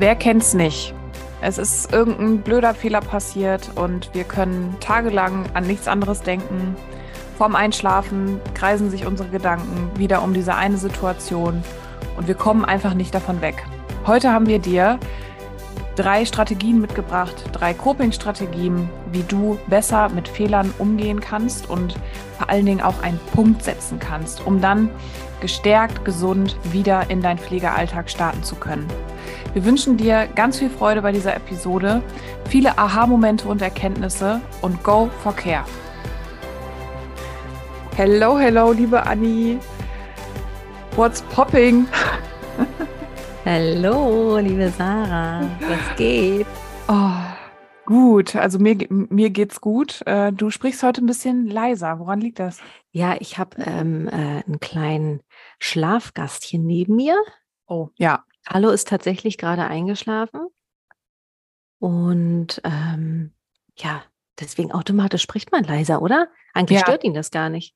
Wer kennt's nicht? Es ist irgendein blöder Fehler passiert und wir können tagelang an nichts anderes denken. Vorm Einschlafen kreisen sich unsere Gedanken wieder um diese eine Situation und wir kommen einfach nicht davon weg. Heute haben wir dir drei Strategien mitgebracht, drei Coping-Strategien, wie du besser mit Fehlern umgehen kannst und vor allen Dingen auch einen Punkt setzen kannst, um dann gestärkt, gesund wieder in deinen Pflegealltag starten zu können. Wir wünschen dir ganz viel Freude bei dieser Episode, viele Aha-Momente und Erkenntnisse und go for care. Hello, hello, liebe Anni. What's popping? Hallo, liebe Sarah. Was geht? Oh, gut, also mir, mir geht's gut. Äh, du sprichst heute ein bisschen leiser. Woran liegt das? Ja, ich habe ähm, äh, einen kleinen Schlafgast hier neben mir. Oh, ja. Hallo ist tatsächlich gerade eingeschlafen. Und ähm, ja, deswegen automatisch spricht man leiser, oder? Eigentlich ja. stört ihn das gar nicht.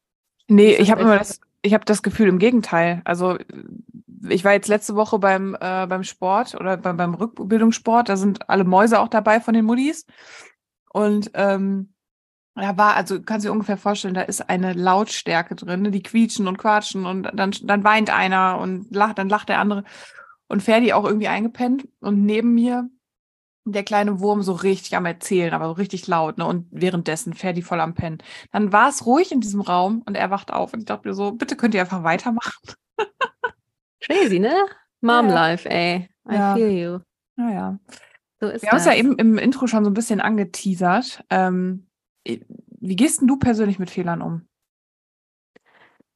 Nee, ich habe immer das, ich habe das Gefühl im Gegenteil. Also ich war jetzt letzte Woche beim, äh, beim Sport oder beim, beim Rückbildungssport, da sind alle Mäuse auch dabei von den Muddis. Und ähm, da war, also kannst du dir ungefähr vorstellen, da ist eine Lautstärke drin, ne? die quietschen und quatschen und dann, dann weint einer und lacht, dann lacht der andere. Und Ferdi auch irgendwie eingepennt und neben mir der kleine Wurm so richtig am Erzählen, aber so richtig laut, ne? Und währenddessen Ferdi voll am Pennen. Dann war es ruhig in diesem Raum und er wacht auf und ich dachte mir so, bitte könnt ihr einfach weitermachen. Crazy, ne? Mom ja. Life, ey. I ja. feel you. Naja. So ist Wir haben es ja eben im Intro schon so ein bisschen angeteasert. Ähm, wie gehst denn du persönlich mit Fehlern um?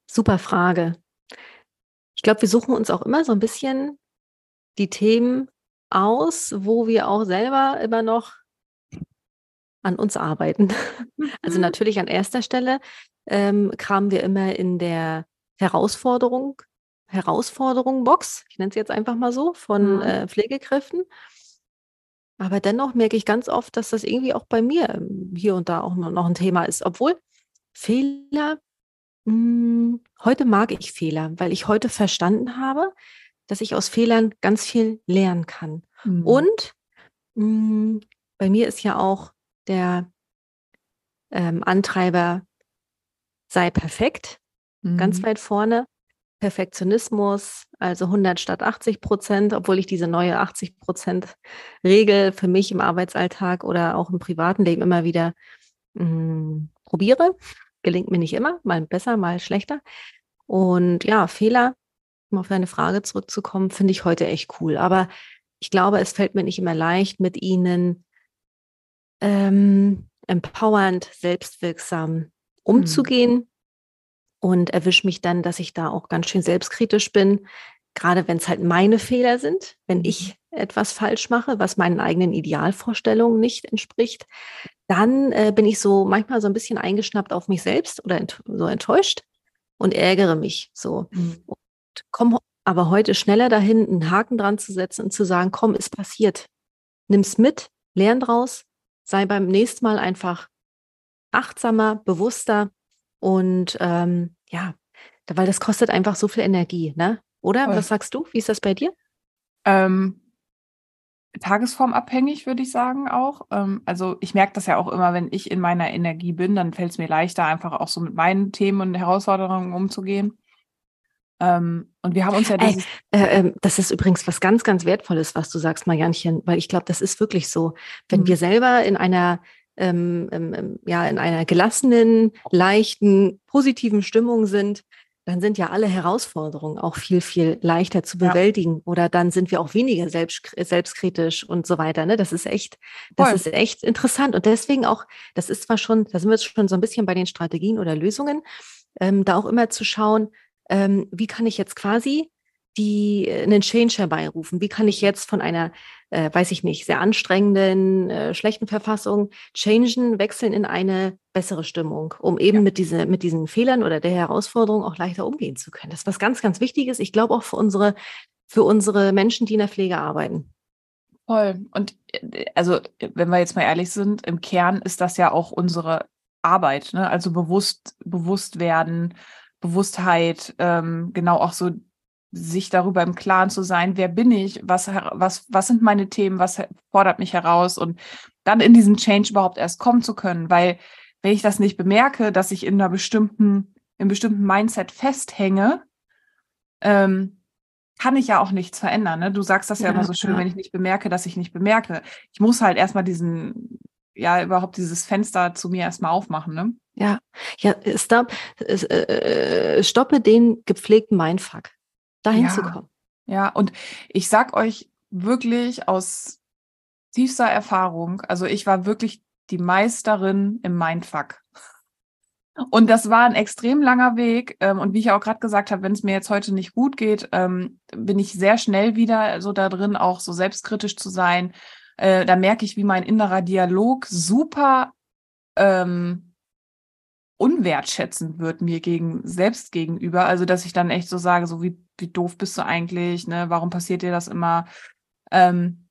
Super Frage. Ich glaube, wir suchen uns auch immer so ein bisschen die Themen aus, wo wir auch selber immer noch an uns arbeiten. Also mhm. natürlich an erster Stelle ähm, kramen wir immer in der Herausforderung Herausforderung-Box, ich nenne es jetzt einfach mal so, von mhm. äh, Pflegekräften. Aber dennoch merke ich ganz oft, dass das irgendwie auch bei mir ähm, hier und da auch noch ein Thema ist. Obwohl Fehler, mh, hm, heute mag ich Fehler, weil ich heute verstanden habe, dass ich aus Fehlern ganz viel lernen kann. Mhm. Und mh, hm, bei mir ist ja auch der ähm, Antreiber, sei perfekt, mhm. ganz weit vorne. Perfektionismus, also 100 statt 80 Prozent, obwohl ich diese neue 80 Prozent Regel für mich im Arbeitsalltag oder auch im privaten Leben immer wieder mh, hm, probiere. Gelingt mir nicht immer, mal besser, mal schlechter. Und ja, Fehler, um auf deine Frage zurückzukommen, finde ich heute echt cool. Aber ich glaube, es fällt mir nicht immer leicht, mit ihnen ähm, empowernd, selbstwirksam mhm. umzugehen. Mhm und erwische mich dann, dass ich da auch ganz schön selbstkritisch bin, gerade wenn es halt meine Fehler sind, wenn ich mhm. etwas falsch mache, was meinen eigenen Idealvorstellungen nicht entspricht, dann äh, bin ich so manchmal so ein bisschen eingeschnappt auf mich selbst oder ent so enttäuscht und ärgere mich so. Mhm. Und komme aber heute schneller dahin, einen Haken dran zu setzen und zu sagen, komm, ist passiert. Nimm's mit, lern draus, sei beim nächsten Mal einfach achtsamer, bewusster und ähm, ja, weil das kostet einfach so viel Energie, ne? Oder? Voll. Was sagst du? Wie ist das bei dir? Ähm, tagesformabhängig, würde ich sagen auch. Ähm, also ich merke das ja auch immer, wenn ich in meiner Energie bin, dann fällt es mir leichter, einfach auch so mit meinen Themen und Herausforderungen umzugehen. Ähm, und wir haben uns ja Ey, äh, äh, das ist übrigens was ganz, ganz Wertvolles, was du sagst, Marianchen, weil ich glaube, das ist wirklich so. Wenn mhm. wir selber in einer ähm, ähm, ähm, ja in einer gelassenen, leichten, positiven Stimmung sind, dann sind ja alle Herausforderungen auch viel, viel leichter zu bewältigen. Ja. Oder dann sind wir auch weniger selbst, selbstkritisch und so weiter. Ne? Das ist echt, das Voll. ist echt interessant. Und deswegen auch, das ist zwar schon, da sind wir jetzt schon so ein bisschen bei den Strategien oder Lösungen, ähm, da auch immer zu schauen, ähm, wie kann ich jetzt quasi die äh, einen Change herbeirufen? Wie kann ich jetzt von einer, äh, weiß ich nicht, sehr anstrengenden, äh, schlechten Verfassung changen, wechseln in eine bessere Stimmung, um eben ja. mit, diese, mit diesen Fehlern oder der Herausforderung auch leichter umgehen zu können? Das ist was ganz, ganz Wichtiges. Ich glaube auch für unsere, für unsere Menschen, die in der Pflege arbeiten. Voll. Und äh, also, wenn wir jetzt mal ehrlich sind, im Kern ist das ja auch unsere Arbeit, ne? Also bewusst, bewusst werden, Bewusstheit, ähm, genau auch so sich darüber im Klaren zu sein, wer bin ich, was, was, was sind meine Themen, was fordert mich heraus und dann in diesen Change überhaupt erst kommen zu können, weil wenn ich das nicht bemerke, dass ich in einer bestimmten, im bestimmten Mindset festhänge, ähm, kann ich ja auch nichts verändern. Ne? Du sagst das ja, ja immer so schön, ja. wenn ich nicht bemerke, dass ich nicht bemerke. Ich muss halt erstmal diesen, ja, überhaupt dieses Fenster zu mir erstmal aufmachen. Ne? Ja, ja, stop, äh, stoppe den gepflegten Mindfuck, dahin ja. zu kommen. Ja, und ich sag euch wirklich aus tiefster Erfahrung, also ich war wirklich die Meisterin im Mindfuck. Und das war ein extrem langer Weg. Ähm, und wie ich auch gerade gesagt habe, wenn es mir jetzt heute nicht gut geht, ähm, bin ich sehr schnell wieder so da drin, auch so selbstkritisch zu sein. Äh, da merke ich, wie mein innerer Dialog super ähm, unwertschätzend wird mir gegen selbst gegenüber. Also, dass ich dann echt so sage, so wie, wie doof bist du eigentlich, ne? Warum passiert dir das immer? Ähm,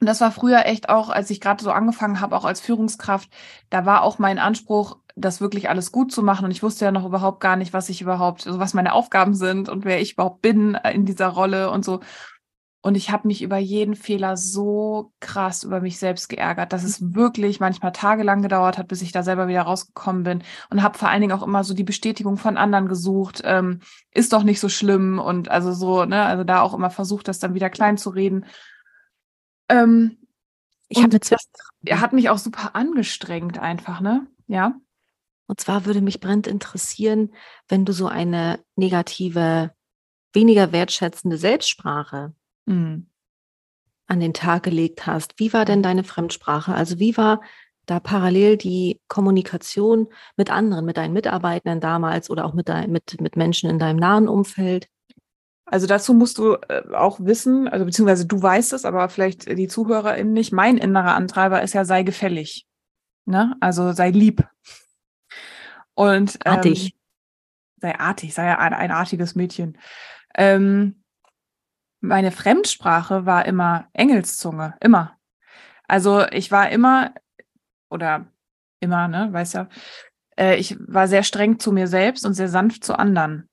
und das war früher echt auch, als ich gerade so angefangen habe, auch als Führungskraft, da war auch mein Anspruch, das wirklich alles gut zu machen. Und ich wusste ja noch überhaupt gar nicht, was ich überhaupt, also was meine Aufgaben sind und wer ich überhaupt bin äh, in dieser Rolle und so. Und ich habe mich über jeden Fehler so krass über mich selbst geärgert, dass es wirklich manchmal tagelang gedauert hat, bis ich da selber wieder rausgekommen bin. Und habe vor allen Dingen auch immer so die Bestätigung von anderen gesucht. Ähm, ist doch nicht so schlimm. Und also so, ne, also da auch immer versucht, das dann wieder klein zu reden. Ähm, ich habe er hat mich auch super angestrengt einfach, ne? Ja. Und zwar würde mich brennend interessieren, wenn du so eine negative, weniger wertschätzende Selbstsprache mhm. an den Tag gelegt hast. Wie war denn deine Fremdsprache? Also wie war da parallel die Kommunikation mit anderen, mit deinen Mitarbeitern damals oder auch mit, dein, mit, mit Menschen in deinem nahen Umfeld? Also dazu musst du äh, auch wissen, also beziehungsweise du weißt es, aber vielleicht die ZuhörerInnen nicht. Mein innerer Antreiber ist ja, sei gefällig. Ne? Also sei lieb. Und ähm, artig. Sei artig, sei ein, ein artiges Mädchen. Ähm, meine Fremdsprache war immer Engelszunge, immer. Also ich war immer, oder immer, ne, weißt ja, äh, ich war sehr streng zu mir selbst und sehr sanft zu anderen.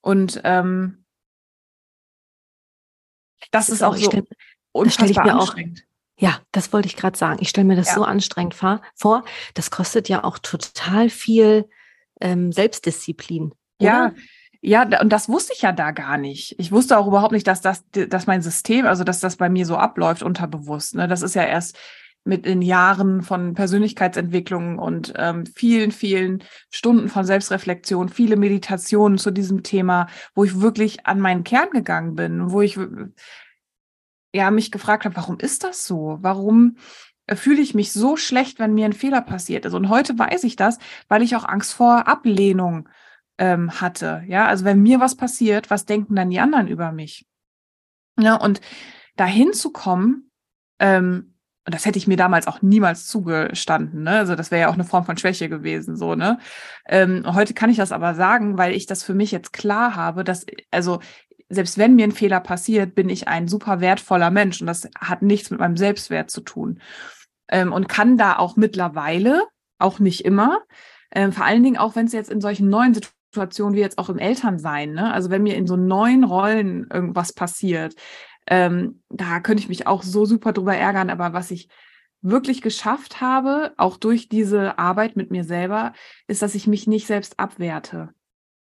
Und ähm, das, ist, auch so stell, unfassbar ich mir anstrengend. Auch, ja, das wollte ich gerade sagen. Ich stelle mir das ja. so anstrengend vor. Das kostet ja auch total viel ähm, Selbstdisziplin. Oder? Ja, ja, und das wusste ich ja da gar nicht. Ich wusste auch überhaupt nicht, dass das, dass mein System, also dass das bei mir so abläuft unterbewusst. Ne? Das ist ja erst mit den Jahren von Persönlichkeitsentwicklung und ähm, vielen, vielen Stunden von Selbstreflexion, viele Meditationen zu diesem Thema, wo ich wirklich an meinen Kern gegangen bin, wo ich ja mich gefragt habe, warum ist das so? Warum äh, fühle ich mich so schlecht, wenn mir ein Fehler passiert ist? Und heute weiß ich das, weil ich auch Angst vor Ablehnung ähm, hatte. Ja, also wenn mir was passiert, was denken dann die anderen über mich? Ja, und dahin zu kommen, ähm, und das hätte ich mir damals auch niemals zugestanden, ne? Also das wäre ja auch eine Form von Schwäche gewesen, so, ne? Ähm, heute kann ich das aber sagen, weil ich das für mich jetzt klar habe, dass, also selbst wenn mir ein Fehler passiert, bin ich ein super wertvoller Mensch und das hat nichts mit meinem Selbstwert zu tun. Ähm, und kann da auch mittlerweile, auch nicht immer, ähm, vor allen Dingen auch wenn es jetzt in solchen neuen Situationen wie jetzt auch im Elternsein, ne? Also wenn mir in so neuen Rollen irgendwas passiert, ähm, da könnte ich mich auch so super drüber ärgern, aber was ich wirklich geschafft habe, auch durch diese Arbeit mit mir selber, ist, dass ich mich nicht selbst abwerte.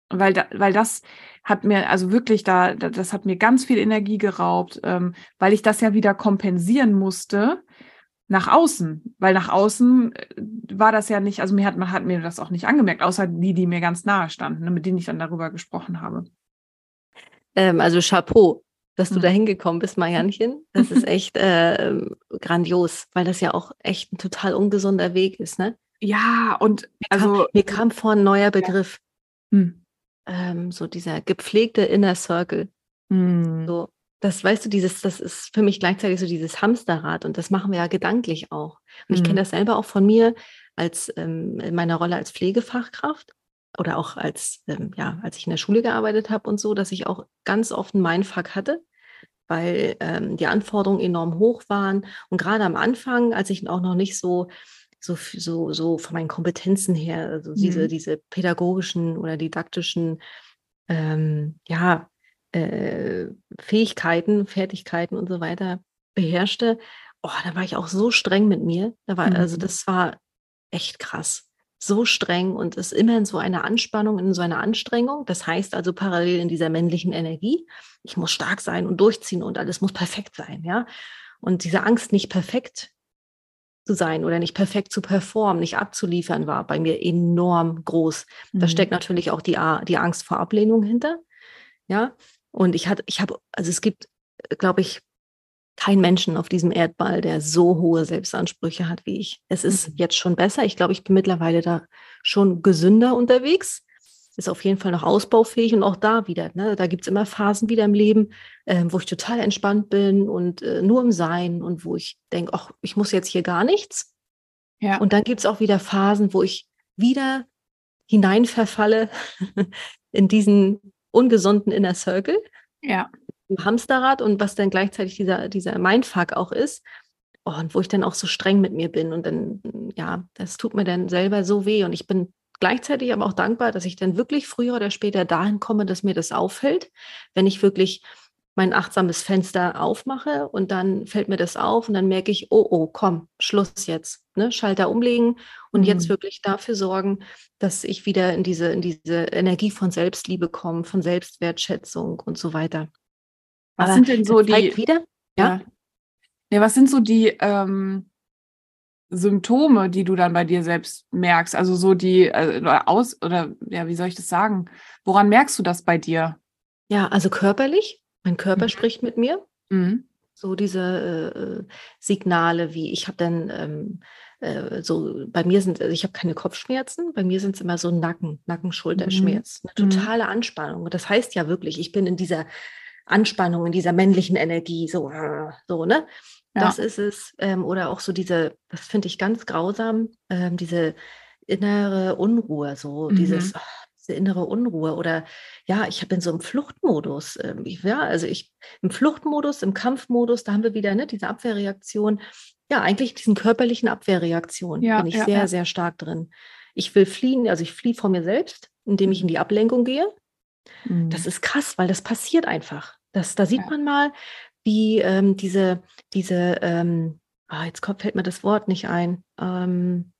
Weil, da, weil das hat mir, also wirklich, da, das hat mir ganz viel Energie geraubt, ähm, weil ich das ja wieder kompensieren musste nach außen. Weil nach außen äh, war das ja nicht, also mir hat, man hat mir das auch nicht angemerkt, außer die, die mir ganz nahe standen, ne, mit denen ich dann darüber gesprochen habe. Ähm, also Chapeau dass du mhm. da hingekommen bist, Marianchen. Das ist echt äh, grandios, weil das ja auch echt ein total ungesunder Weg ist, ne? Ja, und mir also kam, mir kam vor ein neuer Begriff. Ja. Hm. Ähm, so dieser gepflegte Inner Circle. Hm. So, das weißt du, dieses, das ist für mich gleichzeitig so dieses Hamsterrad und das machen wir ja gedanklich auch. Und ich kenne hm. das selber auch von mir als ähm, in meiner Rolle als Pflegefachkraft oder auch als, ähm, ja, als ich in der Schule gearbeitet habe und so, dass ich auch ganz oft einen Mindfuck hatte, weil ähm, die Anforderungen enorm hoch waren. Und gerade am Anfang, als ich auch noch nicht so, so, so, so von meinen Kompetenzen her, also mhm. diese, diese pädagogischen oder didaktischen, ähm, ja, äh, Fähigkeiten, Fertigkeiten und so weiter beherrschte, oh, da war ich auch so streng mit mir. Da war, mhm. Also das war echt krass. So streng und ist immer in so einer Anspannung, in so einer Anstrengung. Das heißt also parallel in dieser männlichen Energie. Ich muss stark sein und durchziehen und alles muss perfekt sein, ja. Und diese Angst, nicht perfekt zu sein oder nicht perfekt zu performen, nicht abzuliefern, war bei mir enorm groß. Mhm. Da steckt natürlich auch die, die Angst vor Ablehnung hinter. Ja. Und ich hatte, ich habe, also es gibt, glaube ich, keinen Menschen auf diesem Erdball, der so hohe Selbstansprüche hat wie ich. Es ist mhm. jetzt schon besser. Ich glaube, ich bin mittlerweile da schon gesünder unterwegs. Ist auf jeden Fall noch ausbaufähig und auch da wieder. Ne, da gibt es immer Phasen wieder im Leben, äh, wo ich total entspannt bin und äh, nur im Sein und wo ich denke, ach, ich muss jetzt hier gar nichts. Ja. Und dann gibt es auch wieder Phasen, wo ich wieder hineinverfalle in diesen ungesunden Inner Circle. Ja im Hamsterrad und was dann gleichzeitig dieser, dieser Mindfuck auch ist. Oh, und wo ich dann auch so streng mit mir bin und dann, ja, das tut mir dann selber so weh. Und ich bin gleichzeitig aber auch dankbar, dass ich dann wirklich früher oder später dahin komme, dass mir das auffällt, wenn ich wirklich mein achtsames Fenster aufmache und dann fällt mir das auf und dann merke ich, oh, oh, komm, Schluss jetzt. Ne? Schalter umlegen und mhm. jetzt wirklich dafür sorgen, dass ich wieder in diese, in diese Energie von Selbstliebe komme, von Selbstwertschätzung und so weiter. Was Aber sind denn so die wieder? Ja. ja. was sind so die ähm, Symptome, die du dann bei dir selbst merkst? Also so die äh, aus oder ja, wie soll ich das sagen? Woran merkst du das bei dir? Ja, also körperlich. Mein Körper mhm. spricht mit mir. Mhm. So diese äh, Signale, wie ich habe dann ähm, äh, so bei mir sind, also ich habe keine Kopfschmerzen, bei mir sind es immer so Nacken, Nacken-Schulterschmerz, mhm. eine totale mhm. Anspannung. Das heißt ja wirklich, ich bin in dieser Anspannung, in dieser männlichen Energie, so, so, ne? Ja. Das ist es. Ähm, oder auch so diese, das finde ich ganz grausam, ähm, diese innere Unruhe, so mhm. dieses, oh, diese innere Unruhe. Oder ja, ich bin so im Fluchtmodus. Ähm, ich, ja, also ich im Fluchtmodus, im Kampfmodus, da haben wir wieder ne, diese Abwehrreaktion. Ja, eigentlich diesen körperlichen Abwehrreaktion ja, bin ich ja, sehr, ja. sehr stark drin. Ich will fliehen, also ich fliehe vor mir selbst, indem ich in die Ablenkung gehe. Mhm. Das ist krass, weil das passiert einfach. Das, da sieht man mal, wie ähm, diese, diese ähm, oh, jetzt kommt, fällt mir das Wort nicht ein, ähm,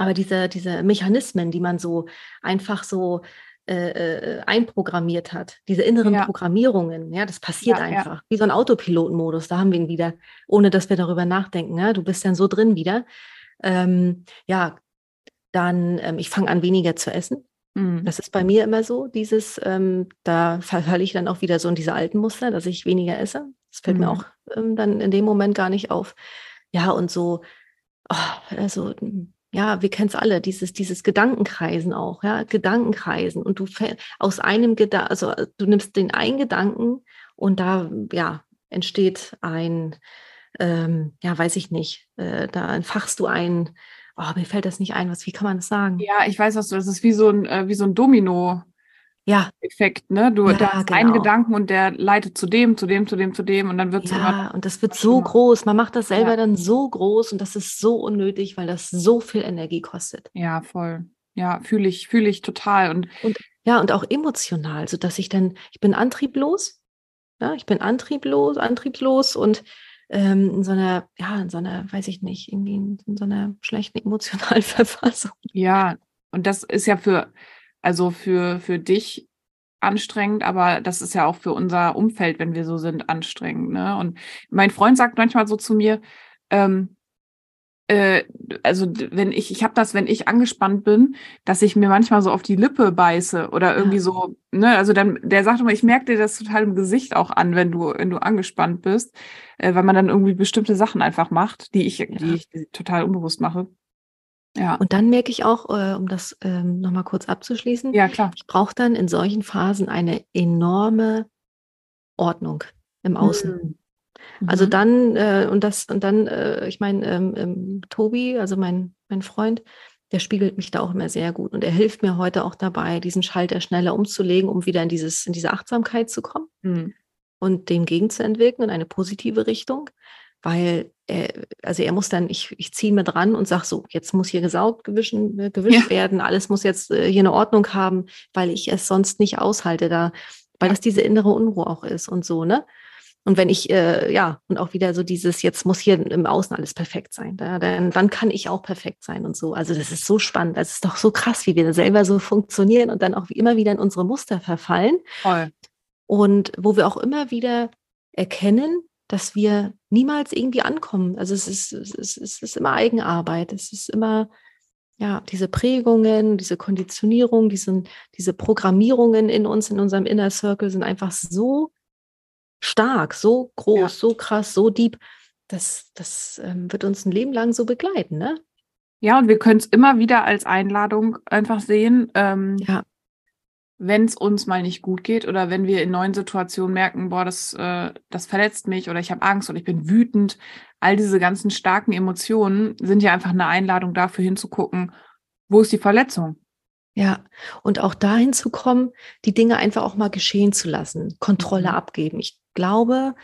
aber diese, diese Mechanismen, die man so einfach so äh, äh, einprogrammiert hat, diese inneren ja. Programmierungen, ja, das passiert ja, einfach. Ja. Wie so ein Autopilotenmodus, da haben wir ihn wieder, ohne dass wir darüber nachdenken. Ja? Du bist dann so drin wieder. Ähm, ja, dann, ähm, ich fange an, weniger zu essen. Mhm. Das ist bei mir immer so, dieses, ähm, da verfalle ich dann auch wieder so in diese alten Muster, dass ich weniger esse. Das fällt mhm. mir auch ähm, dann in dem Moment gar nicht auf. Ja, und so, oh, also, ja, wir kennen es alle, dieses, dieses Gedankenkreisen auch, ja, Gedankenkreisen. Und du aus einem Gedanken, also du nimmst den einen Gedanken und da, ja, entsteht ein, ähm, ja, weiß ich nicht, äh, da entfachst du ein, oh, mir fällt das nicht ein, was, wie kann man das sagen? Ja, ich weiß, was du, das ist wie so ein, äh, wie so ein Domino. Ja. Effekt, ne? Du ja, da hast genau. einen Gedanken und der leitet zu dem, zu dem, zu dem, zu dem und dann wird es ja, immer. und das wird so groß. Man macht das selber ja. dann so groß und das ist so unnötig, weil das so viel Energie kostet. Ja, voll. Ja, fühle ich, fühle ich total und, und ja und auch emotional, so dass ich dann, ich bin antrieblos, ja, ich bin antrieblos, antriebslos und ähm, in so einer, ja, in so einer, weiß ich nicht, irgendwie in, in so einer schlechten emotionalen Verfassung. Ja, und das ist ja für, also für, für dich anstrengend, aber das ist ja auch für unser Umfeld, wenn wir so sind, anstrengend. Ne? Und mein Freund sagt manchmal so zu mir, ähm, äh, also wenn ich, ich habe das, wenn ich angespannt bin, dass ich mir manchmal so auf die Lippe beiße oder irgendwie ja. so, ne, also dann, der sagt immer, ich merke dir das total im Gesicht auch an, wenn du, wenn du angespannt bist, äh, weil man dann irgendwie bestimmte Sachen einfach macht, die ich, ja. die ich total unbewusst mache. Ja. Und dann merke ich auch, äh, um das ähm, nochmal kurz abzuschließen, ja, klar. ich brauche dann in solchen Phasen eine enorme Ordnung im Außen. Mhm. Also mhm. dann, äh, und das, und dann, äh, ich meine, ähm, ähm, Tobi, also mein, mein Freund, der spiegelt mich da auch immer sehr gut. Und er hilft mir heute auch dabei, diesen Schalter schneller umzulegen, um wieder in dieses, in diese Achtsamkeit zu kommen mhm. und dem gegenzuentwirken in eine positive Richtung. Weil er, also er muss dann, ich, ich ziehe mir dran und sage so, jetzt muss hier gesaugt, gewischen, äh, gewischt ja. werden, alles muss jetzt äh, hier eine Ordnung haben, weil ich es sonst nicht aushalte. Da weil das diese innere Unruhe auch ist und so, ne? Und wenn ich, äh, ja, und auch wieder so dieses, jetzt muss hier im Außen alles perfekt sein, da, dann wann kann ich auch perfekt sein und so. Also das ist so spannend, das ist doch so krass, wie wir selber so funktionieren und dann auch wie immer wieder in unsere Muster verfallen. Voll. Und wo wir auch immer wieder erkennen, dass wir niemals irgendwie ankommen. Also es ist, es ist, es ist immer Eigenarbeit, es ist immer, ja, diese Prägungen, diese Konditionierung, diese, diese Programmierungen in uns, in unserem Inner Circle sind einfach so stark, so groß, ja. so krass, so deep. Das, das ähm, wird uns ein Leben lang so begleiten, ne? Ja, und wir können es immer wieder als Einladung einfach sehen. Ähm, ja. Wenn es uns mal nicht gut geht oder wenn wir in neuen Situationen merken, boah, das, äh, das verletzt mich oder ich habe Angst oder ich bin wütend, all diese ganzen starken Emotionen sind ja einfach eine Einladung dafür hinzugucken, wo ist die Verletzung? Ja, und auch dahin zu kommen, die Dinge einfach auch mal geschehen zu lassen, Kontrolle mhm. abgeben. Ich glaube,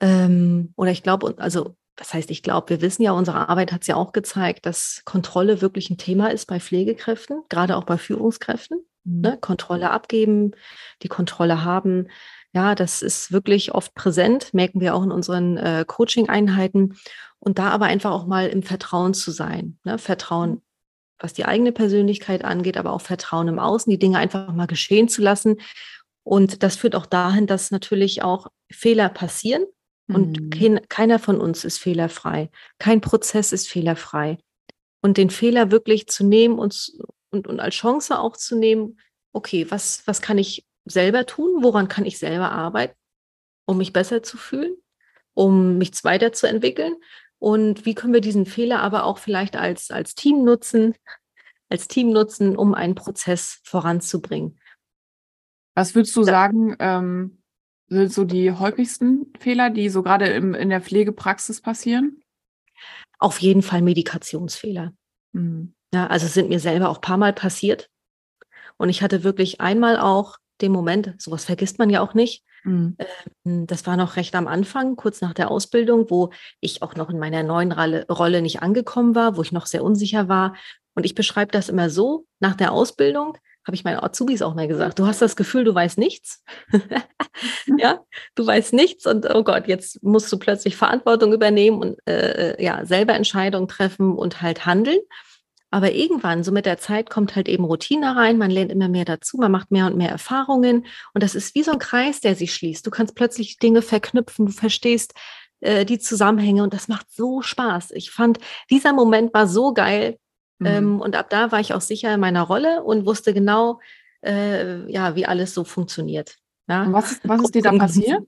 ähm, oder ich glaube, also was heißt, ich glaube, wir wissen ja, unsere Arbeit hat es ja auch gezeigt, dass Kontrolle wirklich ein Thema ist bei Pflegekräften, gerade auch bei Führungskräften. Mhm. Ne? Kontrolle abgeben, die Kontrolle haben. Ja, das ist wirklich oft präsent, merken wir auch in unseren äh, Coaching-Einheiten. Und da aber einfach auch mal im Vertrauen zu sein. Ne? Vertrauen, was die eigene Persönlichkeit angeht, aber auch Vertrauen im Außen, die Dinge einfach mal geschehen zu lassen und das führt auch dahin, dass natürlich auch Fehler passieren. Und mhm. kein, keiner von uns ist fehlerfrei. Kein Prozess ist fehlerfrei. Und den Fehler wirklich zu nehmen und, und, und als Chance auch zu nehmen, okay, was, was kann ich selber tun? Woran kann ich selber arbeiten, um mich besser zu fühlen, um mich weiterzuentwickeln? Und wie können wir diesen Fehler aber auch vielleicht als, als Team nutzen, als Team nutzen, um einen Prozess voranzubringen? Was würdest du sagen, ähm, sind so die häufigsten Fehler, die so gerade im, in der Pflegepraxis passieren? Auf jeden Fall Medikationsfehler. Mhm. Ja, also sind mir selber auch ein paar Mal passiert. Und ich hatte wirklich einmal auch den Moment, sowas vergisst man ja auch nicht. Mhm. Das war noch recht am Anfang, kurz nach der Ausbildung, wo ich auch noch in meiner neuen Rolle nicht angekommen war, wo ich noch sehr unsicher war. Und ich beschreibe das immer so, nach der Ausbildung habe ich meinen Azubis auch mal gesagt, du hast das Gefühl, du weißt nichts. ja, du weißt nichts und oh Gott, jetzt musst du plötzlich Verantwortung übernehmen und äh, äh, ja, selber Entscheidungen treffen und halt handeln. Aber irgendwann, so mit der Zeit, kommt halt eben Routine rein, man lernt immer mehr dazu, man macht mehr und mehr Erfahrungen und das ist wie so ein Kreis, der sich schließt. Du kannst plötzlich Dinge verknüpfen, du verstehst äh, die Zusammenhänge und das macht so Spaß. Ich fand, dieser Moment war so geil, Mhm. Ähm, und ab da war ich auch sicher in meiner Rolle und wusste genau, äh, ja, wie alles so funktioniert. Ja. Was, was ist dir da passiert?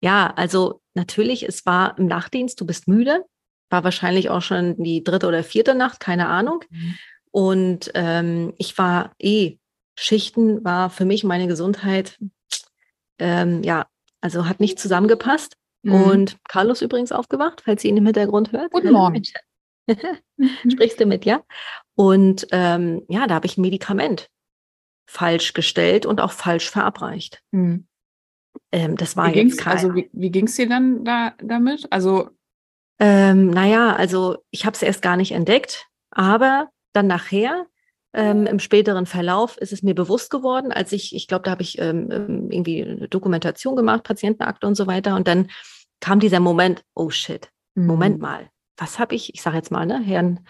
Ja, also natürlich, es war im Nachtdienst, du bist müde, war wahrscheinlich auch schon die dritte oder vierte Nacht, keine Ahnung. Mhm. Und ähm, ich war eh, Schichten war für mich meine Gesundheit, ähm, ja, also hat nicht zusammengepasst. Mhm. Und Carlos übrigens aufgewacht, falls sie ihn im Hintergrund hört. Guten Morgen. Sprichst du mit, ja? Und ähm, ja, da habe ich ein Medikament falsch gestellt und auch falsch verabreicht. Mhm. Ähm, das war wie jetzt kein, Also wie, wie ging es dir dann da, damit? Also ähm, naja, also ich habe es erst gar nicht entdeckt, aber dann nachher ähm, Im späteren Verlauf ist es mir bewusst geworden, als ich, ich glaube, da habe ich ähm, ähm, irgendwie eine Dokumentation gemacht, Patientenakte und so weiter. Und dann kam dieser Moment, oh shit, mhm. Moment mal, was habe ich, ich sage jetzt mal, ne, Herrn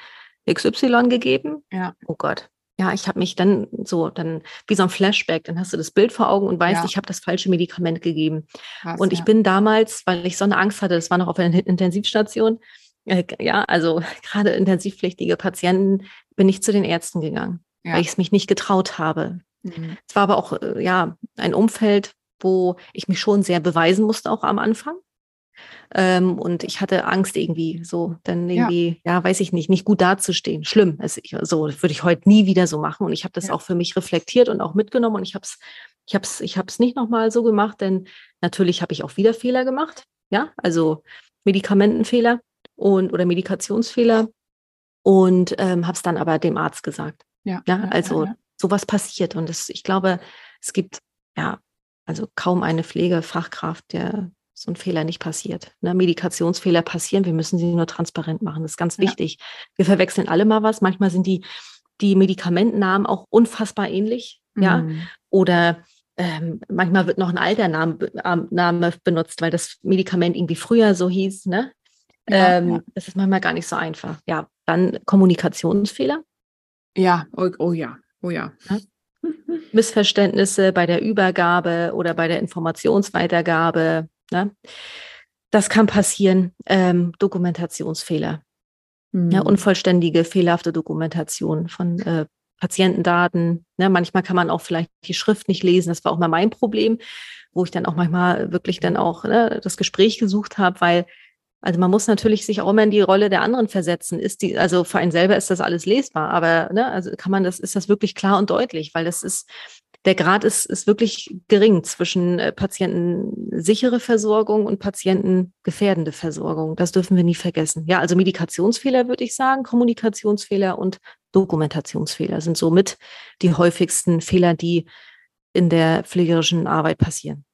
XY gegeben? Ja. Oh Gott. Ja, ich habe mich dann so, dann wie so ein Flashback, dann hast du das Bild vor Augen und weißt, ja. ich habe das falsche Medikament gegeben. Krass, und ich ja. bin damals, weil ich so eine Angst hatte, das war noch auf einer Intensivstation, äh, ja, also gerade intensivpflichtige Patienten, bin ich zu den Ärzten gegangen, ja. weil ich es mich nicht getraut habe. Mhm. Es war aber auch, äh, ja, ein Umfeld, wo ich mich schon sehr beweisen musste, auch am Anfang. Ähm, und ich hatte Angst irgendwie so, dann irgendwie, ja. ja, weiß ich nicht, nicht gut dazustehen. Schlimm. Also ich, so würde ich heute nie wieder so machen. Und ich habe das ja. auch für mich reflektiert und auch mitgenommen. Und ich habe es, ich habe es, ich habe es nicht nochmal so gemacht, denn natürlich habe ich auch wieder Fehler gemacht. Ja, also Medikamentenfehler und oder Medikationsfehler und ähm, habe es dann aber dem Arzt gesagt. Ja, ja also ja, sowas passiert und das, ich glaube, es gibt ja also kaum eine Pflegefachkraft, der so ein Fehler nicht passiert. Ne? Medikationsfehler passieren, wir müssen sie nur transparent machen. Das ist ganz wichtig. Ja. Wir verwechseln alle mal was. Manchmal sind die, die Medikamentennamen auch unfassbar ähnlich. Mhm. Ja. Oder ähm, manchmal wird noch ein alter Name, Name, benutzt, weil das Medikament irgendwie früher so hieß. Ne? Ja, ähm, ja. Das ist manchmal gar nicht so einfach. Ja, dann Kommunikationsfehler. Ja, oh, oh ja, oh ja. ja. Missverständnisse bei der Übergabe oder bei der Informationsweitergabe. Ne? Das kann passieren. Ähm, Dokumentationsfehler. Mhm. Ja, unvollständige, fehlerhafte Dokumentation von äh, Patientendaten. Ne? Manchmal kann man auch vielleicht die Schrift nicht lesen. Das war auch mal mein Problem, wo ich dann auch manchmal wirklich dann auch ne, das Gespräch gesucht habe, weil also man muss natürlich sich auch immer in die Rolle der anderen versetzen. Ist die, also für einen selber ist das alles lesbar, aber ne, also kann man das, ist das wirklich klar und deutlich, weil das ist, der Grad ist, ist wirklich gering zwischen äh, patientensichere Versorgung und patientengefährdende Versorgung. Das dürfen wir nie vergessen. Ja, also Medikationsfehler würde ich sagen, Kommunikationsfehler und Dokumentationsfehler sind somit die häufigsten Fehler, die in der pflegerischen Arbeit passieren.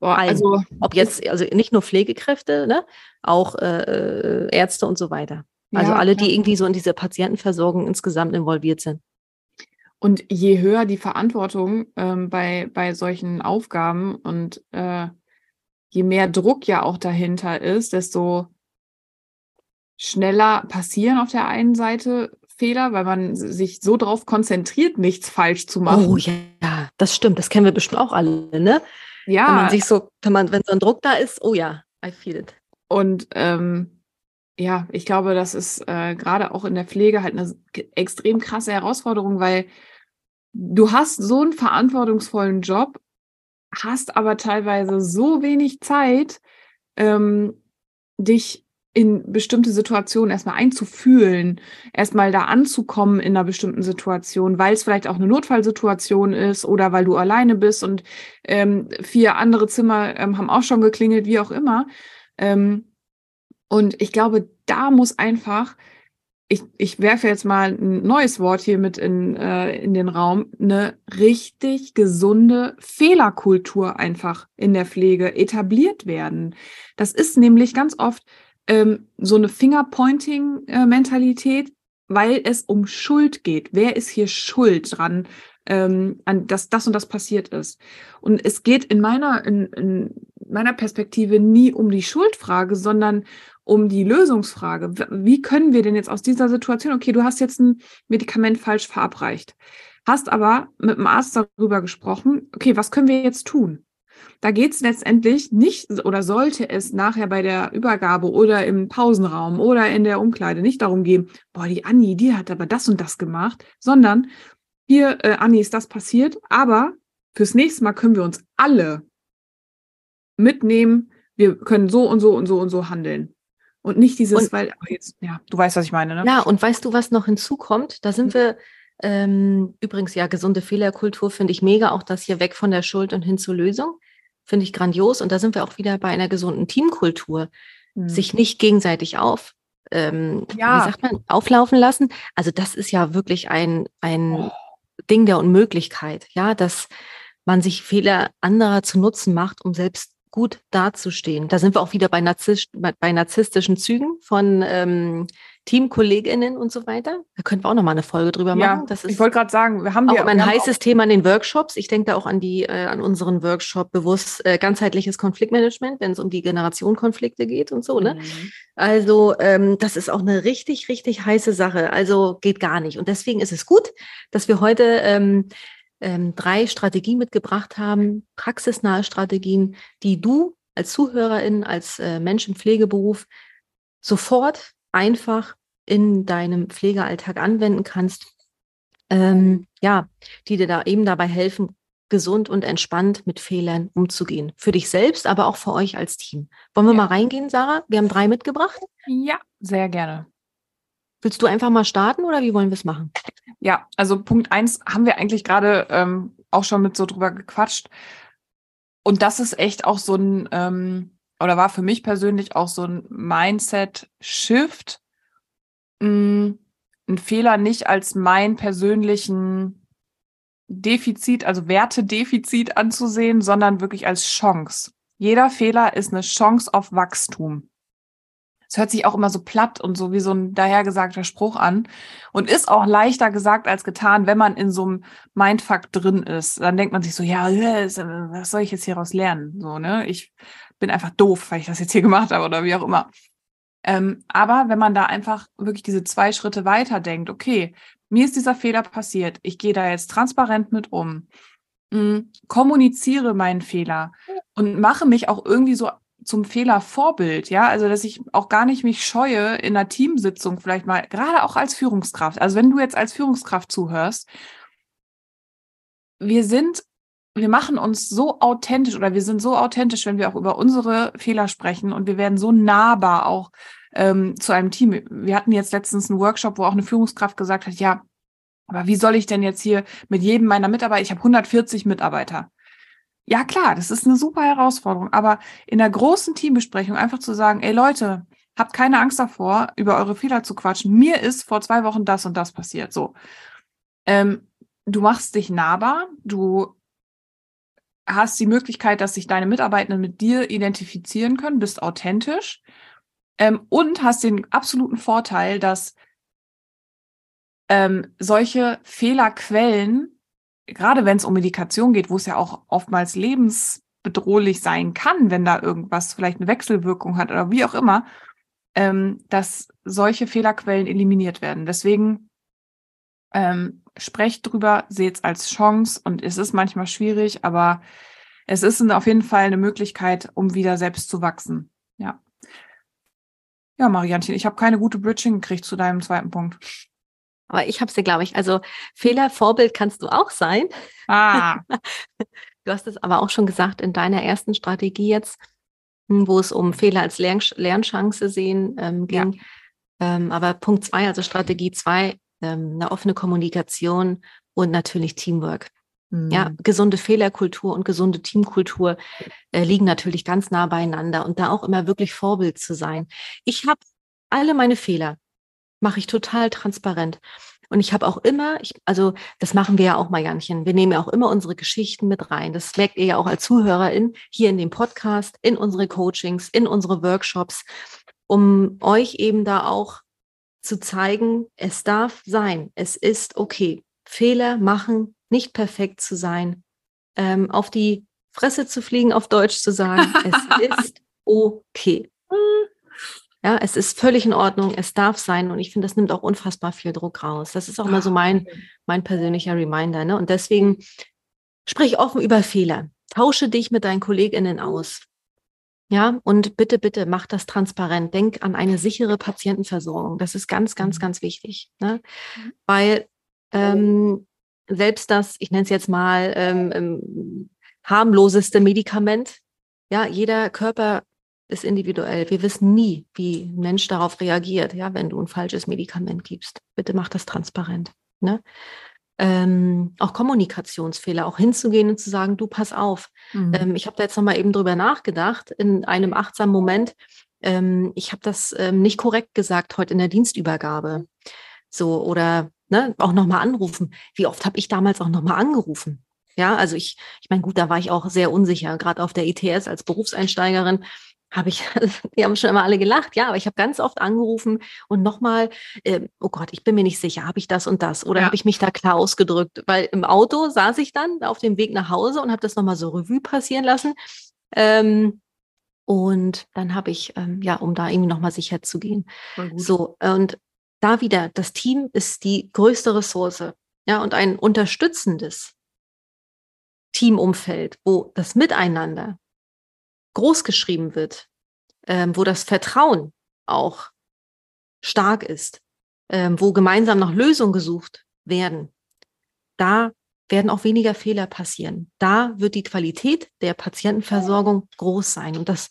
Boah, also ob jetzt, also nicht nur Pflegekräfte, ne, auch äh, äh, Ärzte und so weiter. Also ja, alle, die ja. irgendwie so in diese Patientenversorgung insgesamt involviert sind. Und je höher die Verantwortung ähm, bei, bei solchen Aufgaben und äh, je mehr Druck ja auch dahinter ist, desto schneller passieren auf der einen Seite Fehler, weil man sich so darauf konzentriert, nichts falsch zu machen. Oh ja, das stimmt. Das kennen wir bestimmt auch alle, ne? Ja. Wenn man sich so, wenn man, wenn so ein Druck da ist, oh ja, I feel it. Und ähm, ja, ich glaube, das ist äh, gerade auch in der Pflege halt eine extrem krasse Herausforderung, weil du hast so einen verantwortungsvollen Job, hast aber teilweise so wenig Zeit, ähm, dich in bestimmte Situationen erstmal einzufühlen, erstmal da anzukommen in einer bestimmten Situation, weil es vielleicht auch eine Notfallsituation ist oder weil du alleine bist und ähm, vier andere Zimmer ähm, haben auch schon geklingelt, wie auch immer. Ähm, und ich glaube, da muss einfach, ich, ich werfe jetzt mal ein neues Wort hier mit in, äh, in den Raum, eine richtig gesunde Fehlerkultur einfach in der Pflege etabliert werden. Das ist nämlich ganz oft ähm, so eine Fingerpointing-Mentalität, weil es um Schuld geht. Wer ist hier schuld dran, ähm, an dass das und das passiert ist? Und es geht in meiner, in, in meiner Perspektive nie um die Schuldfrage, sondern um die Lösungsfrage. Wie können wir denn jetzt aus dieser Situation, okay, du hast jetzt ein Medikament falsch verabreicht, hast aber mit dem Arzt darüber gesprochen, okay, was können wir jetzt tun? Da geht es letztendlich nicht oder sollte es nachher bei der Übergabe oder im Pausenraum oder in der Umkleide nicht darum gehen, boah, die Anni, die hat aber das und das gemacht, sondern hier, äh, Anni, ist das passiert, aber fürs nächste Mal können wir uns alle mitnehmen, wir können so und so und so und so handeln. Und nicht dieses, und, weil, jetzt, ja, du weißt, was ich meine, ne? Ja, und weißt du, was noch hinzukommt? Da sind mhm. wir ähm, übrigens ja gesunde Fehlerkultur finde ich mega, auch das hier weg von der Schuld und hin zur Lösung finde ich grandios. Und da sind wir auch wieder bei einer gesunden Teamkultur. Mhm. Sich nicht gegenseitig auf, ähm, ja. wie sagt man, auflaufen lassen. Also das ist ja wirklich ein, ein oh. Ding der Unmöglichkeit, ja, dass man sich Fehler anderer zu Nutzen macht, um selbst gut dazustehen. Da sind wir auch wieder bei, Narzisst bei narzisstischen Zügen von ähm, Teamkolleginnen und so weiter. Da könnten wir auch noch mal eine Folge drüber ja, machen. Das ist ich wollte gerade sagen, wir haben auch ja, ein heißes Thema in den Workshops. Ich denke da auch an die äh, an unseren Workshop bewusst äh, ganzheitliches Konfliktmanagement, wenn es um die Generationenkonflikte geht und so. Ne? Mhm. Also ähm, das ist auch eine richtig richtig heiße Sache. Also geht gar nicht. Und deswegen ist es gut, dass wir heute ähm, ähm, drei Strategien mitgebracht haben, praxisnahe Strategien, die du als Zuhörerin, als äh, Mensch im Pflegeberuf sofort einfach in deinem Pflegealltag anwenden kannst, ähm, ja, die dir da eben dabei helfen, gesund und entspannt mit Fehlern umzugehen. Für dich selbst, aber auch für euch als Team. Wollen wir ja. mal reingehen, Sarah? Wir haben drei mitgebracht. Ja, sehr gerne. Willst du einfach mal starten oder wie wollen wir es machen? Ja, also Punkt eins haben wir eigentlich gerade ähm, auch schon mit so drüber gequatscht. Und das ist echt auch so ein, ähm, oder war für mich persönlich auch so ein Mindset-Shift, einen Fehler nicht als mein persönlichen Defizit, also Wertedefizit anzusehen, sondern wirklich als Chance. Jeder Fehler ist eine Chance auf Wachstum. Es hört sich auch immer so platt und so wie so ein dahergesagter Spruch an und ist auch leichter gesagt als getan, wenn man in so einem Mindfuck drin ist. Dann denkt man sich so, ja, was soll ich jetzt hieraus lernen? So, ne? Ich bin einfach doof, weil ich das jetzt hier gemacht habe oder wie auch immer. Ähm, aber wenn man da einfach wirklich diese zwei Schritte weiter denkt, okay, mir ist dieser Fehler passiert, ich gehe da jetzt transparent mit um, mh, hm, kommuniziere meinen Fehler und mache mich auch irgendwie so zum Fehlervorbild, ja, also dass ich auch gar nicht mich scheue in einer Teamsitzung vielleicht mal, gerade auch als Führungskraft. Also wenn du jetzt als Führungskraft zuhörst, wir sind, wir machen uns so authentisch oder wir sind so authentisch, wenn wir auch über unsere Fehler sprechen und wir werden so nahbar auch ähm, zu einem Team. Wir hatten jetzt letztens einen Workshop, wo auch eine Führungskraft gesagt hat, ja, aber wie soll ich denn jetzt hier mit jedem meiner Mitarbeiter, ich habe 140 Mitarbeiter, ja, klar, das ist eine super Herausforderung. Aber in der großen Teambesprechung einfach zu sagen, ey Leute, habt keine Angst davor, über eure Fehler zu quatschen. Mir ist vor zwei Wochen das und das passiert. So. Ähm, du machst dich nahbar, du hast die Möglichkeit, dass sich deine Mitarbeitenden mit dir identifizieren können, bist authentisch ähm, und hast den absoluten Vorteil, dass ähm, solche Fehlerquellen gerade wenn es um Medikation geht, wo es ja auch oftmals lebensbedrohlich sein kann, wenn da irgendwas vielleicht eine Wechselwirkung hat oder wie auch immer, ähm, dass solche Fehlerquellen eliminiert werden. Deswegen ähm, sprecht drüber, seht es als Chance und es ist manchmal schwierig, aber es ist auf jeden Fall eine Möglichkeit, um wieder selbst zu wachsen. Ja. Ja, Mariantchen, ich habe keine gute Bridging gekriegt zu deinem zweiten Punkt. Aber ich habe sie, glaube ich. Also Fehler, Vorbild kannst du auch sein. Ah. Du hast es aber auch schon gesagt in deiner ersten Strategie jetzt, hm, wo es um Fehler als Lern Lernchance sehen ähm, ging. Ja. Ähm, aber Punkt zwei, also Strategie zwei, ähm, eine offene Kommunikation und natürlich Teamwork. Mhm. Ja, gesunde Fehlerkultur und gesunde Teamkultur äh, liegen natürlich ganz nah beieinander und da auch immer wirklich Vorbild zu sein. Ich habe alle meine Fehler mache ich total transparent. Und ich habe auch immer, ich, also das machen wir ja auch mal, Janchen, wir nehmen ja auch immer unsere Geschichten mit rein. Das merkt ihr ja auch als Zuhörerin hier in dem Podcast, in unsere Coachings, in unsere Workshops, um euch eben da auch zu zeigen, es darf sein, es ist okay. Fehler machen, nicht perfekt zu sein, ähm, auf die Fresse zu fliegen, auf Deutsch zu sagen, es ist okay. Ja, es ist völlig in Ordnung, es darf sein und ich finde, das nimmt auch unfassbar viel Druck raus. Das ist auch mal so mein, mein persönlicher Reminder. Ne? Und deswegen sprich offen über Fehler. Tausche dich mit deinen KollegInnen aus. Ja, und bitte, bitte mach das transparent. Denk an eine sichere Patientenversorgung. Das ist ganz, ganz, mhm. ganz wichtig. Ne? Mhm. Weil ähm, selbst das, ich nenne es jetzt mal ähm, ähm, harmloseste Medikament, ja, jeder Körper ist individuell. Wir wissen nie, wie ein Mensch darauf reagiert, ja, wenn du ein falsches Medikament gibst. Bitte mach das transparent. Ne? Ähm, auch Kommunikationsfehler, auch hinzugehen und zu sagen, du pass auf. Mhm. Ähm, ich habe da jetzt nochmal eben drüber nachgedacht, in einem achtsamen Moment. Ähm, ich habe das ähm, nicht korrekt gesagt heute in der Dienstübergabe. So, oder ne, auch nochmal anrufen. Wie oft habe ich damals auch nochmal angerufen? Ja, also ich, ich meine, gut, da war ich auch sehr unsicher, gerade auf der ITS als Berufseinsteigerin habe ich, die haben schon immer alle gelacht, ja, aber ich habe ganz oft angerufen und nochmal, äh, oh Gott, ich bin mir nicht sicher, habe ich das und das oder ja. habe ich mich da klar ausgedrückt? Weil im Auto saß ich dann auf dem Weg nach Hause und habe das nochmal so Revue passieren lassen. Ähm, und dann habe ich, ähm, ja, um da irgendwie nochmal sicher zu gehen. So, und da wieder, das Team ist die größte Ressource. Ja, und ein unterstützendes Teamumfeld, wo das Miteinander groß geschrieben wird, ähm, wo das Vertrauen auch stark ist, ähm, wo gemeinsam nach Lösungen gesucht werden, da werden auch weniger Fehler passieren. Da wird die Qualität der Patientenversorgung groß sein. Und das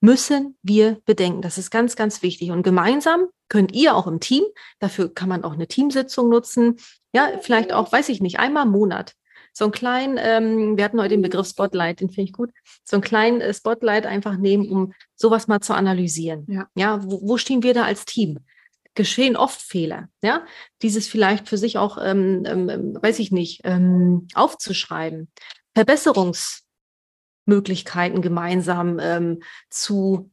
müssen wir bedenken. Das ist ganz, ganz wichtig. Und gemeinsam könnt ihr auch im Team, dafür kann man auch eine Teamsitzung nutzen, ja, vielleicht auch, weiß ich nicht, einmal im Monat so einen kleinen, ähm, wir hatten heute den Begriff Spotlight, den finde ich gut, so einen kleinen äh, Spotlight einfach nehmen, um sowas mal zu analysieren. Ja, ja wo, wo stehen wir da als Team? geschehen oft Fehler, ja, dieses vielleicht für sich auch, ähm, ähm, ähm weiß ich nicht, ähm, aufzuschreiben, Verbesserungsmöglichkeiten gemeinsam ähm, zu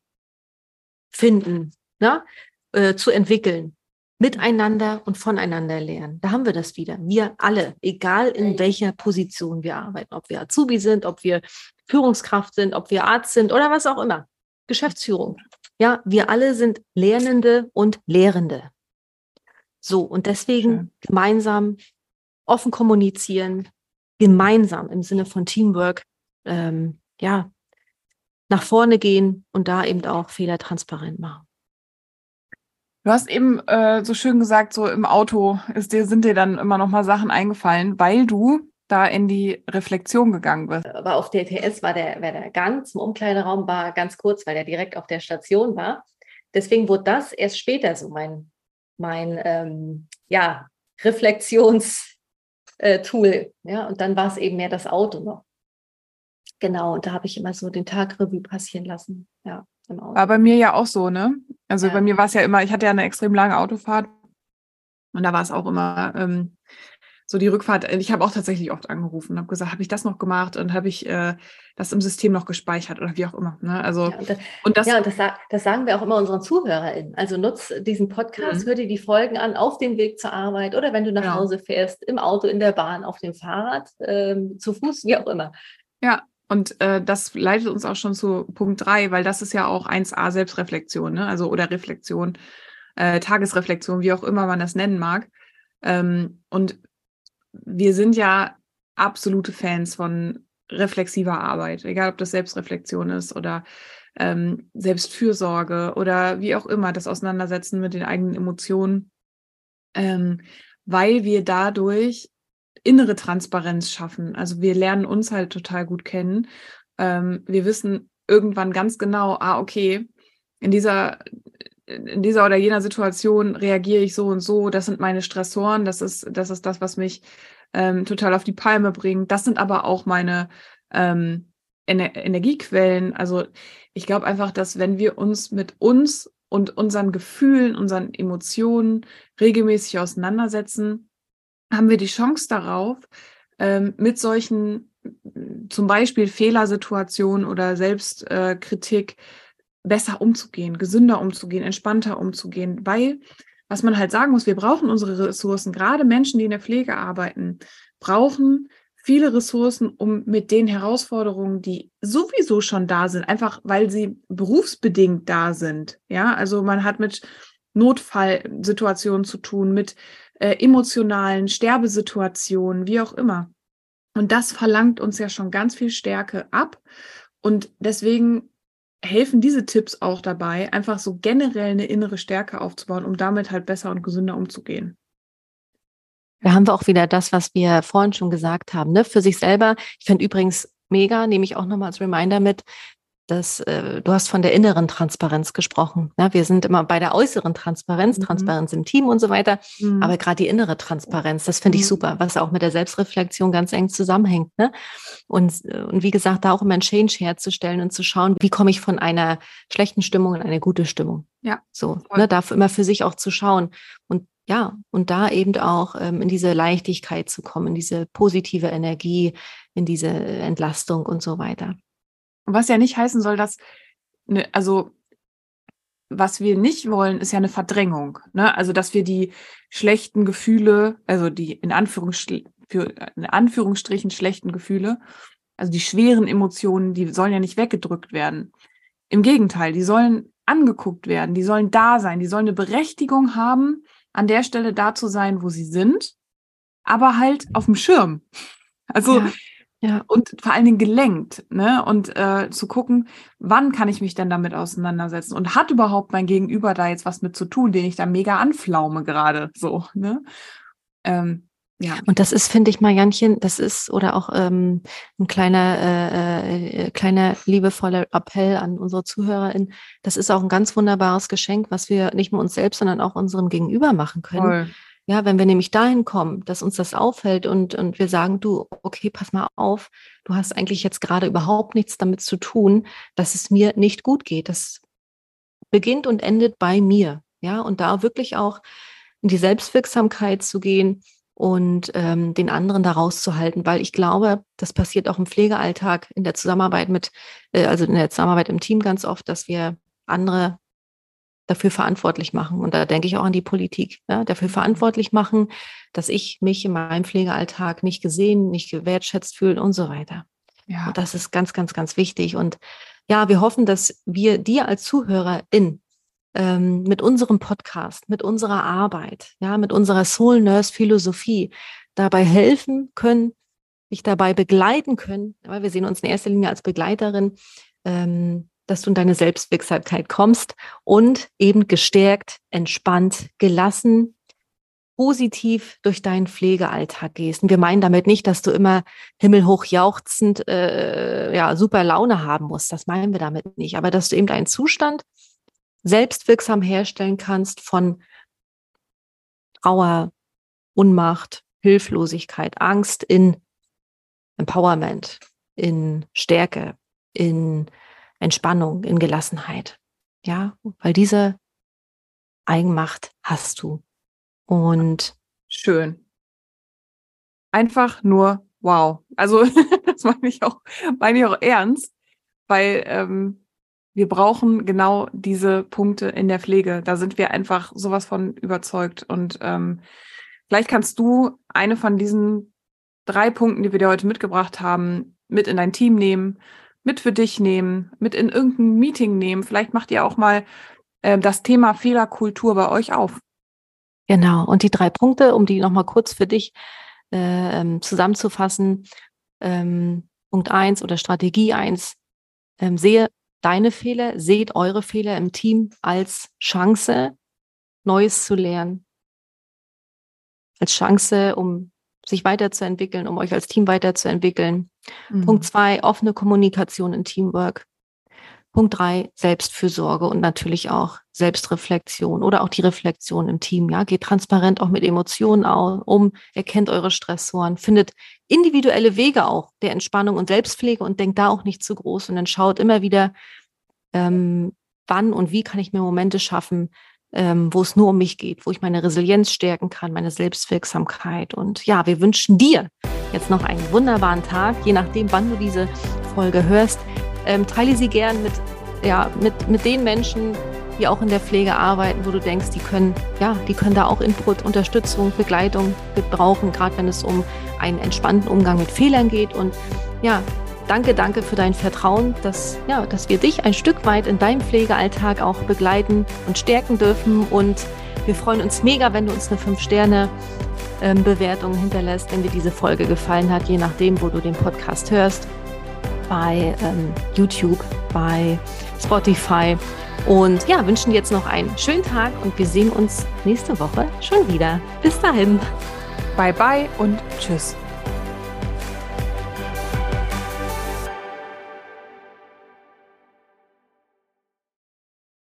finden, na, äh, zu entwickeln. Miteinander und voneinander lernen. Da haben wir das wieder. Wir alle, egal in welcher Position wir arbeiten, ob wir Azubi sind, ob wir Führungskraft sind, ob wir Arzt sind oder was auch immer. Geschäftsführung. Ja, wir alle sind Lernende und Lehrende. So, und deswegen Schön. gemeinsam offen kommunizieren, gemeinsam im Sinne von Teamwork, ähm, ja, nach vorne gehen und da eben auch Fehler transparent machen. Du hast eben äh, so schön gesagt, so im Auto ist dir, sind dir dann immer noch mal Sachen eingefallen, weil du da in die Reflexion gegangen bist. Aber auf der TS war der, war der Gang zum Umkleideraum war ganz kurz, weil der direkt auf der Station war. Deswegen wurde das erst später so mein, mein ähm, ja, Reflexionstool. Äh, ja, und dann war es eben mehr das Auto noch. Genau, und da habe ich immer so den Tag Revue passieren lassen. Ja, im Auto. War bei mir ja auch so, ne? Also ja. bei mir war es ja immer, ich hatte ja eine extrem lange Autofahrt und da war es auch immer ähm, so die Rückfahrt, ich habe auch tatsächlich oft angerufen und habe gesagt, habe ich das noch gemacht und habe ich äh, das im System noch gespeichert oder wie auch immer. Ne? Also, ja, und das, und das, ja, und das, das, sagen wir auch immer unseren ZuhörerInnen. Also nutz diesen Podcast, mhm. hör dir die Folgen an auf dem Weg zur Arbeit oder wenn du nach ja. Genau. Hause fährst, im Auto, in der Bahn, auf dem Fahrrad, ähm, zu Fuß, wie auch immer. Ja, und äh, das leitet uns auch schon zu Punkt drei, weil das ist ja auch 1a Selbstreflexion, ne? also oder Reflexion, äh, Tagesreflexion, wie auch immer man das nennen mag. Ähm, und wir sind ja absolute Fans von reflexiver Arbeit, egal ob das Selbstreflexion ist oder ähm, Selbstfürsorge oder wie auch immer, das Auseinandersetzen mit den eigenen Emotionen, ähm, weil wir dadurch innere Transparenz schaffen. Also wir lernen uns halt total gut kennen. Ähm, wir wissen irgendwann ganz genau, ah, okay, in dieser in dieser oder jener Situation reagiere ich so und so, das sind meine Stressoren, das ist, das ist das, was mich ähm, total auf die Palme bringt. Das sind aber auch meine ähm, Ener Energiequellen. Also ich glaube einfach, dass wenn wir uns mit uns und unseren Gefühlen, unseren Emotionen regelmäßig auseinandersetzen, haben wir die Chance darauf, ähm, mit solchen zum Beispiel Fehlersituationen oder Selbstkritik äh, besser umzugehen, gesünder umzugehen, entspannter umzugehen, weil was man halt sagen muss, wir brauchen unsere Ressourcen, gerade Menschen, die in der Pflege arbeiten, brauchen viele Ressourcen, um mit den Herausforderungen, die sowieso schon da sind, einfach weil sie berufsbedingt da sind. Ja, also man hat mit Notfallsituationen zu tun, mit äh, emotionalen Sterbesituationen, wie auch immer. Und das verlangt uns ja schon ganz viel Stärke ab. Und deswegen helfen diese Tipps auch dabei, einfach so generell eine innere Stärke aufzubauen, um damit halt besser und gesünder umzugehen. Da haben wir auch wieder das, was wir vorhin schon gesagt haben, ne? für sich selber. Ich finde übrigens mega, nehme ich auch nochmal als Reminder mit, dass äh, du hast von der inneren Transparenz gesprochen. Ne? Wir sind immer bei der äußeren Transparenz, mhm. Transparenz im Team und so weiter. Mhm. Aber gerade die innere Transparenz, das finde ich mhm. super, was auch mit der Selbstreflexion ganz eng zusammenhängt. Ne? Und, äh, und wie gesagt, da auch immer ein Change herzustellen und zu schauen, wie komme ich von einer schlechten Stimmung in eine gute Stimmung. Ja. So, ne, da immer für sich auch zu schauen. Und ja, und da eben auch ähm, in diese Leichtigkeit zu kommen, in diese positive Energie, in diese Entlastung und so weiter. Was ja nicht heißen soll, dass, ne, also was wir nicht wollen, ist ja eine Verdrängung. Ne? Also, dass wir die schlechten Gefühle, also die in, Anführungsstrichen, für, in Anführungsstrichen schlechten Gefühle, also die schweren Emotionen, die sollen ja nicht weggedrückt werden. Im Gegenteil, die sollen angeguckt werden, die sollen da sein, die sollen eine Berechtigung haben, an der Stelle da zu sein, wo sie sind, aber halt auf dem Schirm. Also ja. Ja. Und vor allen Dingen gelenkt, ne? Und äh, zu gucken, wann kann ich mich denn damit auseinandersetzen? Und hat überhaupt mein Gegenüber da jetzt was mit zu tun, den ich da mega anflaume gerade so, ne? Ähm, ja. Und das ist, finde ich mal, Janchen, das ist oder auch ähm, ein kleiner, äh, äh, kleiner liebevoller Appell an unsere ZuhörerInnen. Das ist auch ein ganz wunderbares Geschenk, was wir nicht nur uns selbst, sondern auch unserem Gegenüber machen können. Voll. Ja, wenn wir nämlich dahin kommen, dass uns das auffällt und, und wir sagen, du, okay, pass mal auf, du hast eigentlich jetzt gerade überhaupt nichts damit zu tun, dass es mir nicht gut geht. Das beginnt und endet bei mir. Ja, und da wirklich auch in die Selbstwirksamkeit zu gehen und ähm, den anderen da rauszuhalten, weil ich glaube, das passiert auch im Pflegealltag, in der Zusammenarbeit mit, äh, also in der Zusammenarbeit im Team ganz oft, dass wir andere dafür verantwortlich machen. Und da denke ich auch an die Politik, ja, dafür verantwortlich machen, dass ich mich in meinem Pflegealltag nicht gesehen, nicht gewertschätzt fühle und so weiter. Ja. Und das ist ganz, ganz, ganz wichtig. Und ja, wir hoffen, dass wir dir als Zuhörerin ähm, mit unserem Podcast, mit unserer Arbeit, ja, mit unserer Soul Nurse Philosophie dabei helfen können, dich dabei begleiten können, weil wir sehen uns in erster Linie als Begleiterin, ähm, dass du in deine Selbstwirksamkeit kommst und eben gestärkt, entspannt, gelassen, positiv durch deinen Pflegealltag gehst. Und wir meinen damit nicht, dass du immer himmelhoch jauchzend äh, ja, super Laune haben musst. Das meinen wir damit nicht. Aber dass du eben einen Zustand selbstwirksam herstellen kannst von Trauer, Unmacht, Hilflosigkeit, Angst in Empowerment, in Stärke, in Entspannung, in Gelassenheit. Ja, weil diese Eigenmacht hast du. Und schön. Einfach nur wow. Also das meine ich auch, meine ich auch ernst, weil ähm, wir brauchen genau diese Punkte in der Pflege. Da sind wir einfach sowas von überzeugt. Und ähm, vielleicht kannst du eine von diesen drei Punkten, die wir dir heute mitgebracht haben, mit in dein Team nehmen mit für dich nehmen, mit in irgendein Meeting nehmen. Vielleicht macht ihr auch mal äh, das Thema Fehlerkultur bei euch auf. Genau. Und die drei Punkte, um die nochmal kurz für dich äh, ähm, zusammenzufassen. Ähm, Punkt eins oder Strategie eins: ähm, sehe deine Fehler, seht eure Fehler im Team als Chance, Neues zu lernen. Als Chance, um sich weiterzuentwickeln, um euch als Team weiterzuentwickeln. Mhm. Punkt zwei, offene Kommunikation in Teamwork. Punkt drei, Selbstfürsorge und natürlich auch Selbstreflexion oder auch die Reflexion im Team. Ja, geht transparent auch mit Emotionen um, erkennt eure Stressoren, findet individuelle Wege auch der Entspannung und Selbstpflege und denkt da auch nicht zu groß und dann schaut immer wieder, ähm, wann und wie kann ich mir Momente schaffen, ähm, wo es nur um mich geht, wo ich meine Resilienz stärken kann, meine Selbstwirksamkeit. Und ja, wir wünschen dir jetzt noch einen wunderbaren Tag, je nachdem, wann du diese Folge hörst. Ähm, teile sie gern mit, ja, mit, mit den Menschen, die auch in der Pflege arbeiten, wo du denkst, die können, ja, die können da auch Input, Unterstützung, Begleitung gebrauchen, gerade wenn es um einen entspannten Umgang mit Fehlern geht. Und ja, Danke, danke für dein Vertrauen, dass, ja, dass wir dich ein Stück weit in deinem Pflegealltag auch begleiten und stärken dürfen. Und wir freuen uns mega, wenn du uns eine 5-Sterne-Bewertung ähm, hinterlässt, wenn dir diese Folge gefallen hat, je nachdem, wo du den Podcast hörst. Bei ähm, YouTube, bei Spotify. Und ja, wünschen dir jetzt noch einen schönen Tag und wir sehen uns nächste Woche schon wieder. Bis dahin. Bye bye und tschüss.